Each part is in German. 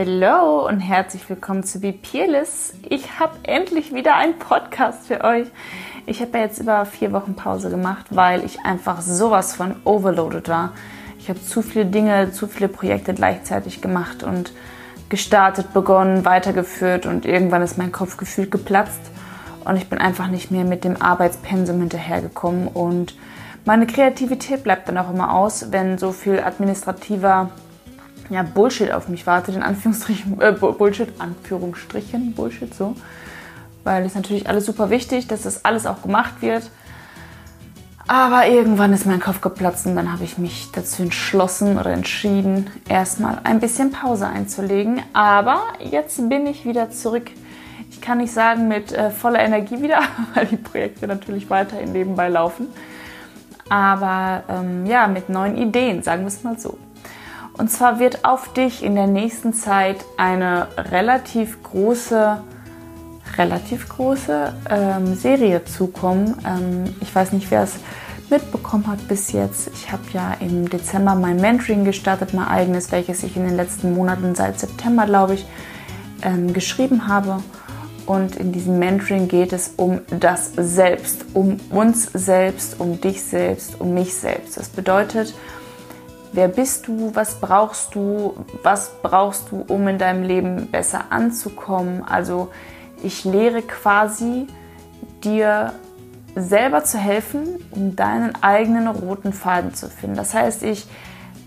Hallo und herzlich willkommen zu Be Peerless. Ich habe endlich wieder einen Podcast für euch. Ich habe ja jetzt über vier Wochen Pause gemacht, weil ich einfach sowas von overloaded war. Ich habe zu viele Dinge, zu viele Projekte gleichzeitig gemacht und gestartet, begonnen, weitergeführt und irgendwann ist mein Kopf gefühlt geplatzt und ich bin einfach nicht mehr mit dem Arbeitspensum hinterhergekommen und meine Kreativität bleibt dann auch immer aus, wenn so viel administrativer ja, Bullshit auf mich wartet, in Anführungsstrichen, äh, Bullshit, Anführungsstrichen, Bullshit so. Weil es natürlich alles super wichtig, dass das alles auch gemacht wird. Aber irgendwann ist mein Kopf geplatzt und dann habe ich mich dazu entschlossen oder entschieden, erstmal ein bisschen Pause einzulegen. Aber jetzt bin ich wieder zurück. Ich kann nicht sagen mit äh, voller Energie wieder, weil die Projekte natürlich weiterhin nebenbei laufen. Aber ähm, ja, mit neuen Ideen, sagen wir es mal so. Und zwar wird auf dich in der nächsten Zeit eine relativ große relativ große ähm, Serie zukommen. Ähm, ich weiß nicht, wer es mitbekommen hat bis jetzt. Ich habe ja im Dezember mein Mentoring gestartet, mein eigenes, welches ich in den letzten Monaten seit September, glaube ich, ähm, geschrieben habe. Und in diesem Mentoring geht es um das Selbst, um uns selbst, um dich selbst, um mich selbst. Das bedeutet, wer bist du, was brauchst du, was brauchst du, um in deinem Leben besser anzukommen. Also ich lehre quasi dir selber zu helfen, um deinen eigenen roten Faden zu finden. Das heißt, ich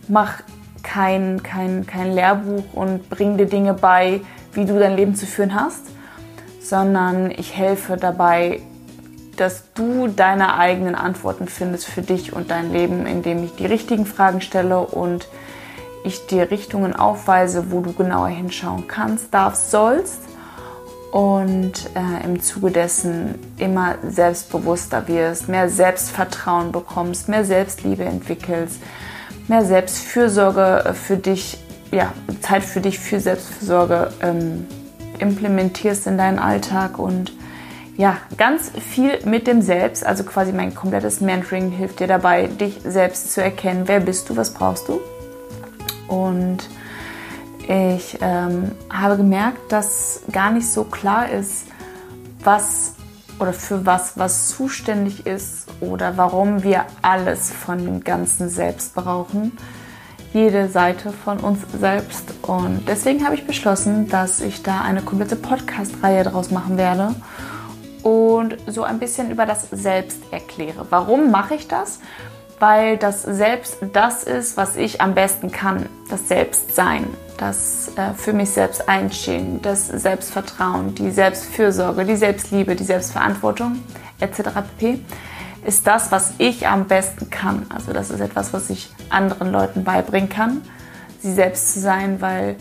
mache kein, kein, kein Lehrbuch und bringe dir Dinge bei, wie du dein Leben zu führen hast, sondern ich helfe dabei, dass du deine eigenen Antworten findest für dich und dein Leben, indem ich die richtigen Fragen stelle und ich dir Richtungen aufweise, wo du genauer hinschauen kannst, darfst, sollst und äh, im Zuge dessen immer selbstbewusster wirst, mehr Selbstvertrauen bekommst, mehr Selbstliebe entwickelst, mehr Selbstfürsorge äh, für dich, ja, Zeit für dich für Selbstfürsorge ähm, implementierst in deinen Alltag und ja, ganz viel mit dem Selbst, also quasi mein komplettes Mentoring hilft dir dabei, dich selbst zu erkennen, wer bist du, was brauchst du und ich ähm, habe gemerkt, dass gar nicht so klar ist, was oder für was was zuständig ist oder warum wir alles von dem ganzen Selbst brauchen. Jede Seite von uns selbst. Und deswegen habe ich beschlossen, dass ich da eine komplette Podcast-Reihe draus machen werde und so ein bisschen über das Selbst erkläre. Warum mache ich das? Weil das Selbst das ist, was ich am besten kann. Das Selbstsein das äh, für mich selbst einstehen, das Selbstvertrauen, die Selbstfürsorge, die Selbstliebe, die Selbstverantwortung etc. pp. ist das, was ich am besten kann. Also das ist etwas, was ich anderen Leuten beibringen kann, sie selbst zu sein, weil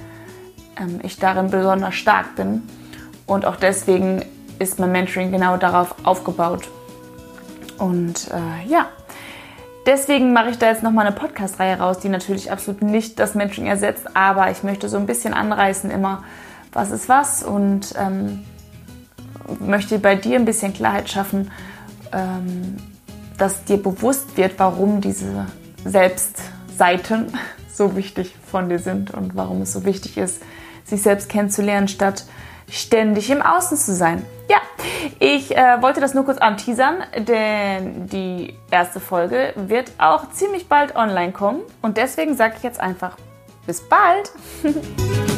ähm, ich darin besonders stark bin. Und auch deswegen ist mein Mentoring genau darauf aufgebaut. Und äh, ja, Deswegen mache ich da jetzt nochmal eine Podcast-Reihe raus, die natürlich absolut nicht das Mentoring ersetzt, aber ich möchte so ein bisschen anreißen immer, was ist was und ähm, möchte bei dir ein bisschen Klarheit schaffen, ähm, dass dir bewusst wird, warum diese Selbstseiten so wichtig von dir sind und warum es so wichtig ist, sich selbst kennenzulernen, statt ständig im Außen zu sein. Ja, ich äh, wollte das nur kurz anteasern, denn die erste Folge wird auch ziemlich bald online kommen und deswegen sage ich jetzt einfach bis bald.